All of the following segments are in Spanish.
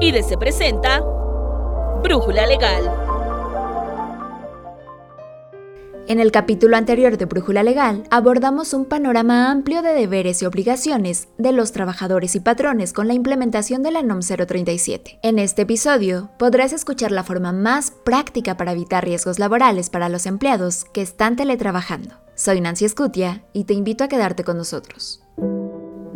y Se presenta Brújula Legal. En el capítulo anterior de Brújula Legal abordamos un panorama amplio de deberes y obligaciones de los trabajadores y patrones con la implementación de la NOM 037. En este episodio podrás escuchar la forma más práctica para evitar riesgos laborales para los empleados que están teletrabajando. Soy Nancy Escutia y te invito a quedarte con nosotros.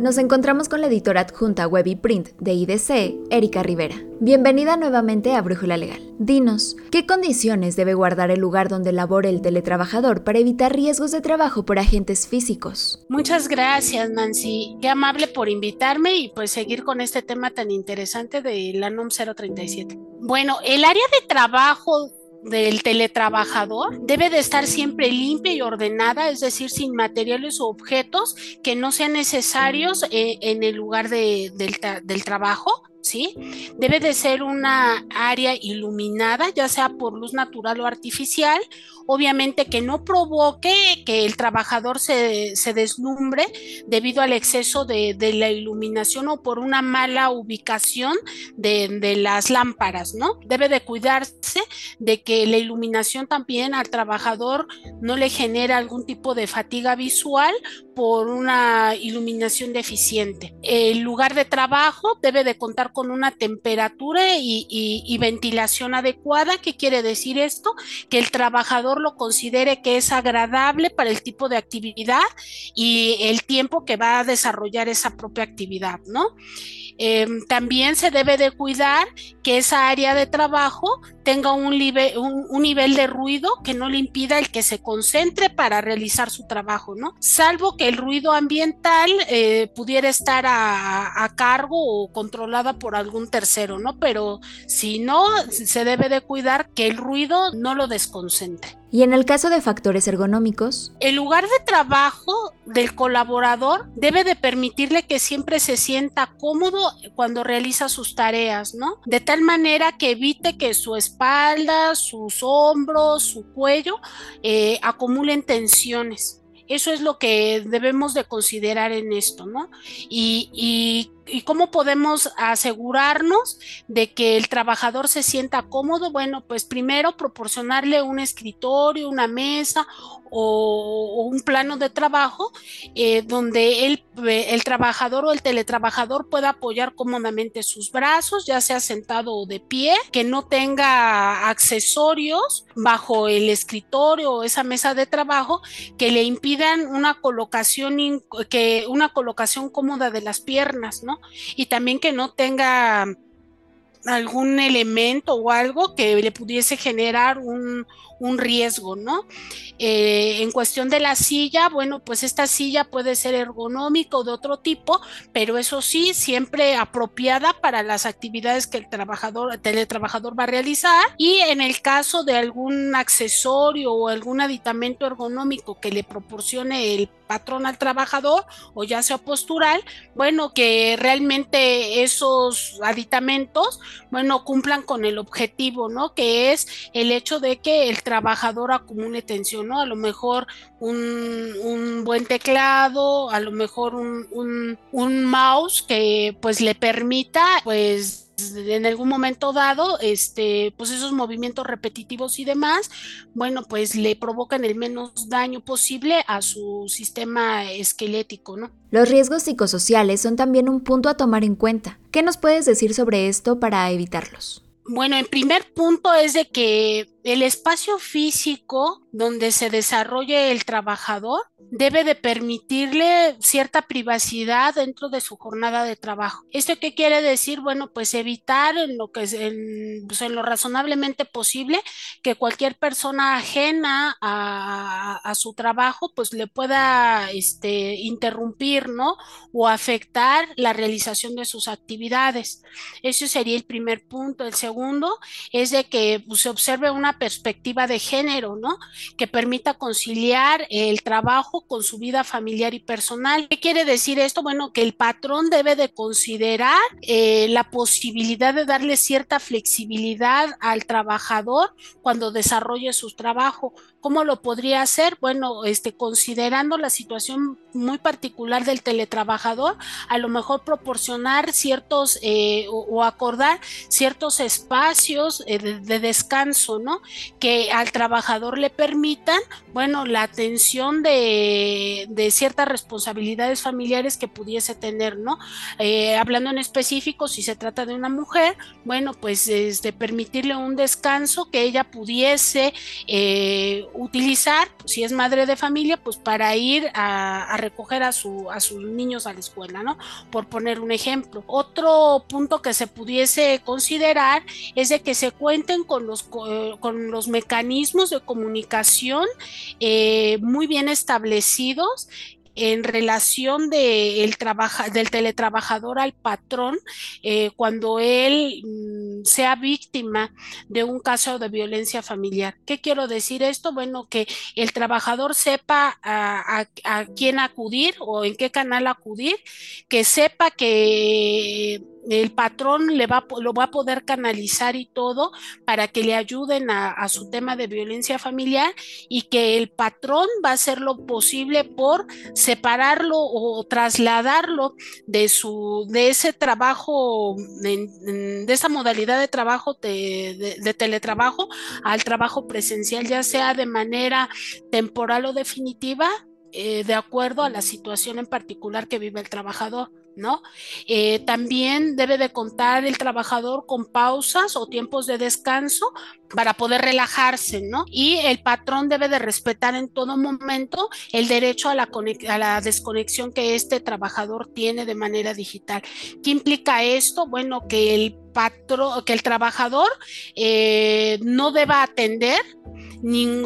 Nos encontramos con la editora adjunta Web y Print de IDC, Erika Rivera. Bienvenida nuevamente a Brújula Legal. Dinos, ¿qué condiciones debe guardar el lugar donde labore el teletrabajador para evitar riesgos de trabajo por agentes físicos? Muchas gracias, Nancy. Qué amable por invitarme y pues seguir con este tema tan interesante de la NOM 037. Bueno, el área de trabajo del teletrabajador debe de estar siempre limpia y ordenada, es decir, sin materiales o objetos que no sean necesarios eh, en el lugar del, del trabajo ¿sí? Debe de ser una área iluminada, ya sea por luz natural o artificial, obviamente que no provoque que el trabajador se, deslumbre debido al exceso de, la iluminación o por una mala ubicación de, las lámparas, ¿no? Debe de cuidarse de que la iluminación también al trabajador no le genere algún tipo de fatiga visual por una iluminación deficiente. El lugar de trabajo debe de contar con una temperatura y, ventilación adecuada. ¿Qué quiere decir esto? Que el trabajador lo considere que es agradable para el tipo de actividad y el tiempo que va a desarrollar esa propia actividad, ¿no? Em, también se debe de cuidar que esa área de trabajo tenga un, un, nivel de ruido que no le impida el que se concentre para realizar su trabajo, ¿no? Salvo que el ruido ambiental eh, pudiera estar a, a, cargo o controlada por algún tercero, ¿no? Pero si no, se debe de cuidar que el ruido no lo desconcentre. Y en el caso de factores ergonómicos, el lugar de trabajo del colaborador debe de permitirle que siempre se sienta cómodo cuando realiza sus tareas, ¿no? De tal manera que evite que su espalda, sus hombros, su cuello eh, acumulen tensiones. Eso es lo que debemos de considerar en esto, ¿no? Y, y ¿Y cómo podemos asegurarnos de que el trabajador se sienta cómodo? Bueno, pues primero proporcionarle un escritorio, una mesa o, un plano de trabajo eh, donde el, el trabajador o el teletrabajador pueda apoyar cómodamente sus brazos, ya sea sentado o de pie, que no tenga accesorios bajo el escritorio o esa mesa de trabajo que le impidan una colocación, que, una colocación cómoda de las piernas, ¿no? Y también que no tenga algún elemento o algo que le pudiese generar un, un riesgo, ¿no? Eh, en cuestión de la silla, bueno, pues esta silla puede ser ergonómica o de otro tipo, pero eso sí, siempre apropiada para las actividades que el trabajador, el teletrabajador va a realizar. Y en el caso de algún accesorio o algún aditamento ergonómico que le proporcione el patrón al trabajador o ya sea postural, bueno, que realmente esos aditamentos, bueno, cumplan con el objetivo, ¿no? Que es el hecho de que el trabajador acumule tensión, ¿no? A lo mejor un, buen teclado, a lo mejor un, un, mouse que pues le permita pues en algún momento dado, este, pues esos movimientos repetitivos y demás, bueno, pues le provocan el menos daño posible a su sistema esquelético, ¿no? Los riesgos psicosociales son también un punto a tomar en cuenta. ¿Qué nos puedes decir sobre esto para evitarlos? Bueno, en primer punto es de que el espacio físico donde se desarrolle el trabajador debe de permitirle cierta privacidad dentro de su jornada de trabajo. ¿Esto qué quiere decir? Bueno, pues evitar en lo que es en, pues lo razonablemente posible que cualquier persona ajena a, a, su trabajo pues le pueda este, interrumpir, ¿no? O afectar la realización de sus actividades. Ese sería el primer punto. El segundo es de que pues, se observe una perspectiva de género, ¿no? Que permita conciliar el trabajo con su vida familiar y personal. ¿Qué quiere decir esto? Bueno, que el patrón debe de considerar eh, la posibilidad de darle cierta flexibilidad al trabajador cuando desarrolle su trabajo. ¿Cómo lo podría hacer? Bueno, este, considerando la situación muy particular del teletrabajador, a lo mejor proporcionar ciertos eh, o, acordar ciertos espacios eh, de, descanso, ¿no? Que al trabajador le permitan, bueno, la atención de, de ciertas responsabilidades familiares que pudiese tener, ¿no? Eh, hablando en específico, si se trata de una mujer, bueno, pues este, permitirle un descanso que ella pudiese utilizar, si es madre de familia, pues para ir a, recoger a, su, a sus niños a la escuela, ¿no? Por poner un ejemplo. Otro punto que se pudiese considerar es de que se cuenten con los, con los mecanismos de comunicación eh, muy bien establecidos en relación de el del teletrabajador al patrón eh, cuando él mm, sea víctima de un caso de violencia familiar. ¿Qué quiero decir esto? Bueno, que el trabajador sepa a quién acudir o en qué canal acudir, que sepa que el patrón le va, lo va a poder canalizar y todo para que le ayuden a, su tema de violencia familiar y que el patrón va a hacer lo posible por separarlo o trasladarlo de su de ese trabajo de, esa modalidad de trabajo de teletrabajo al trabajo presencial ya sea de manera temporal o definitiva eh, de acuerdo a la situación en particular que vive el trabajador. ¿No? Eh, también debe de contar el trabajador con pausas o tiempos de descanso para poder relajarse, ¿no? Y el patrón debe de respetar en todo momento el derecho a la, desconexión que este trabajador tiene de manera digital. ¿Qué implica esto? Bueno, que el patrón, que el trabajador eh, no deba atender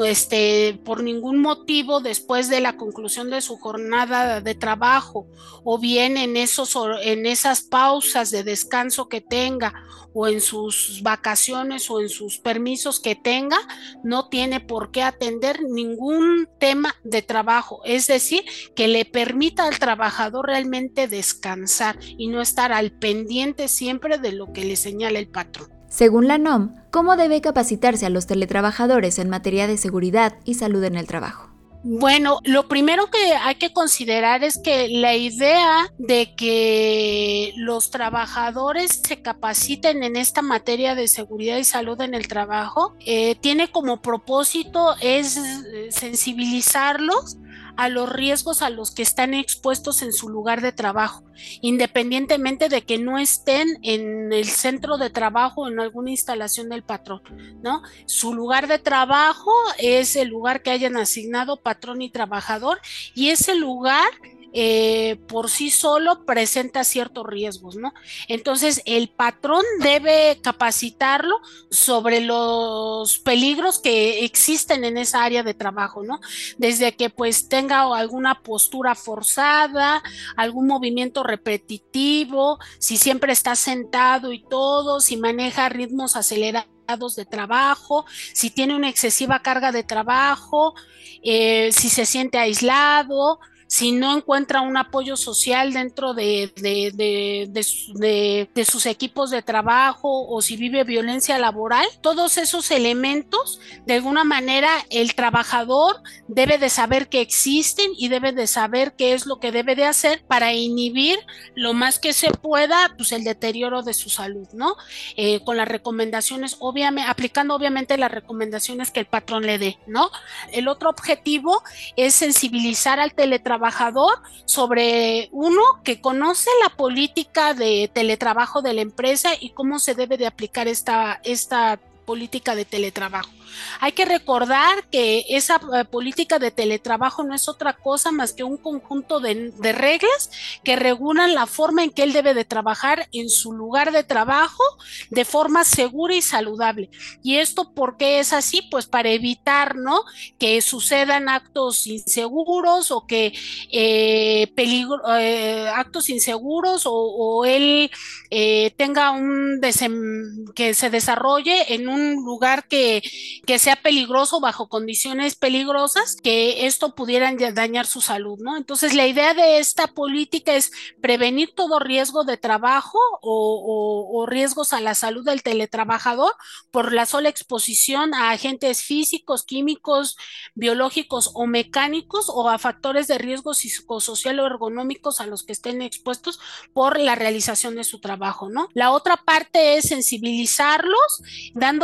este, por ningún motivo después de la conclusión de su jornada de trabajo o bien en, esos, en esas pausas de descanso que tenga o en sus vacaciones o en sus permisos que tenga, no tiene por qué atender ningún tema de trabajo. Es decir, que le permita al trabajador realmente descansar y no estar al pendiente siempre de lo que le señala el patrón. Según la NOM, ¿cómo debe capacitarse a los teletrabajadores en materia de seguridad y salud en el trabajo? Bueno, lo primero que hay que considerar es que la idea de que los trabajadores se capaciten en esta materia de seguridad y salud en el trabajo eh, tiene como propósito es eh, sensibilizarlos a los riesgos a los que están expuestos en su lugar de trabajo, independientemente de que no estén en el centro de trabajo o en alguna instalación del patrón, ¿no? Su lugar de trabajo es el lugar que hayan asignado patrón y trabajador y ese lugar eh, por sí solo presenta ciertos riesgos, ¿no? Entonces, el patrón debe capacitarlo sobre los peligros que existen en esa área de trabajo, ¿no? Desde que pues tenga alguna postura forzada, algún movimiento repetitivo, si siempre está sentado y todo, si maneja ritmos acelerados de trabajo, si tiene una excesiva carga de trabajo, eh, si se siente aislado, si no encuentra un apoyo social dentro de, de, sus equipos de trabajo o si vive violencia laboral, todos esos elementos, de alguna manera, el trabajador debe de saber que existen y debe de saber qué es lo que debe de hacer para inhibir lo más que se pueda, pues el deterioro de su salud, ¿no? Eh, con las recomendaciones, obviamente, aplicando obviamente las recomendaciones que el patrón le dé, ¿no? El otro objetivo es sensibilizar al teletrabajo trabajador sobre uno que conoce la política de teletrabajo de la empresa y cómo se debe de aplicar esta, esta política de teletrabajo. Hay que recordar que esa eh, política de teletrabajo no es otra cosa más que un conjunto de, reglas que regulan la forma en que él debe de trabajar en su lugar de trabajo de forma segura y saludable. ¿Y esto por qué es así? Pues para evitar, ¿no? Que sucedan actos inseguros o que eh, peligro, eh, actos inseguros o, él tenga un que se desarrolle en un un lugar que, que sea peligroso bajo condiciones peligrosas, que esto pudiera dañar su salud, ¿no? Entonces, la idea de esta política es prevenir todo riesgo de trabajo o, riesgos a la salud del teletrabajador por la sola exposición a agentes físicos, químicos, biológicos o mecánicos o a factores de riesgo psicosocial o ergonómicos a los que estén expuestos por la realización de su trabajo, ¿no? La otra parte es sensibilizarlos,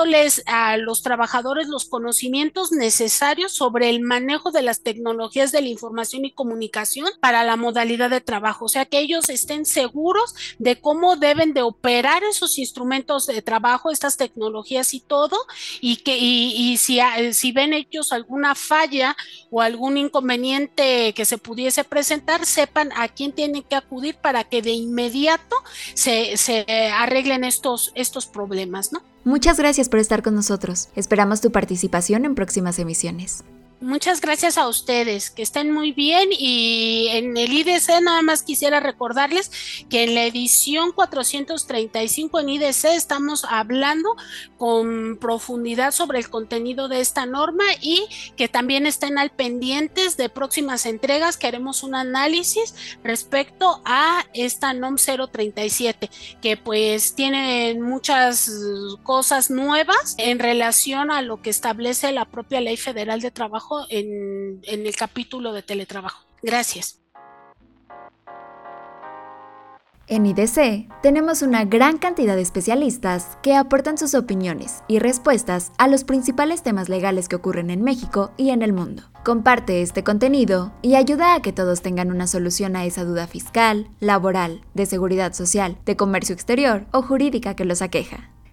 dándoles a los trabajadores los conocimientos necesarios sobre el manejo de las tecnologías de la información y comunicación para la modalidad de trabajo, o sea, que ellos estén seguros de cómo deben de operar esos instrumentos de trabajo, estas tecnologías y todo, y que y, si, si ven ellos alguna falla o algún inconveniente que se pudiese presentar, sepan a quién tienen que acudir para que de inmediato se, se arreglen estos, estos problemas, ¿no? Muchas gracias por estar con nosotros. Esperamos tu participación en próximas emisiones. Muchas gracias a ustedes, que estén muy bien y en el IDC nada más quisiera recordarles que en la edición 435 en IDC estamos hablando con profundidad sobre el contenido de esta norma y que también estén al pendientes de próximas entregas que haremos un análisis respecto a esta NOM 037 que pues tiene muchas cosas nuevas en relación a lo que establece la propia Ley Federal de Trabajo en, en el capítulo de teletrabajo. Gracias. En IDC tenemos una gran cantidad de especialistas que aportan sus opiniones y respuestas a los principales temas legales que ocurren en México y en el mundo. Comparte este contenido y ayuda a que todos tengan una solución a esa duda fiscal, laboral, de seguridad social, de comercio exterior o jurídica que los aqueja.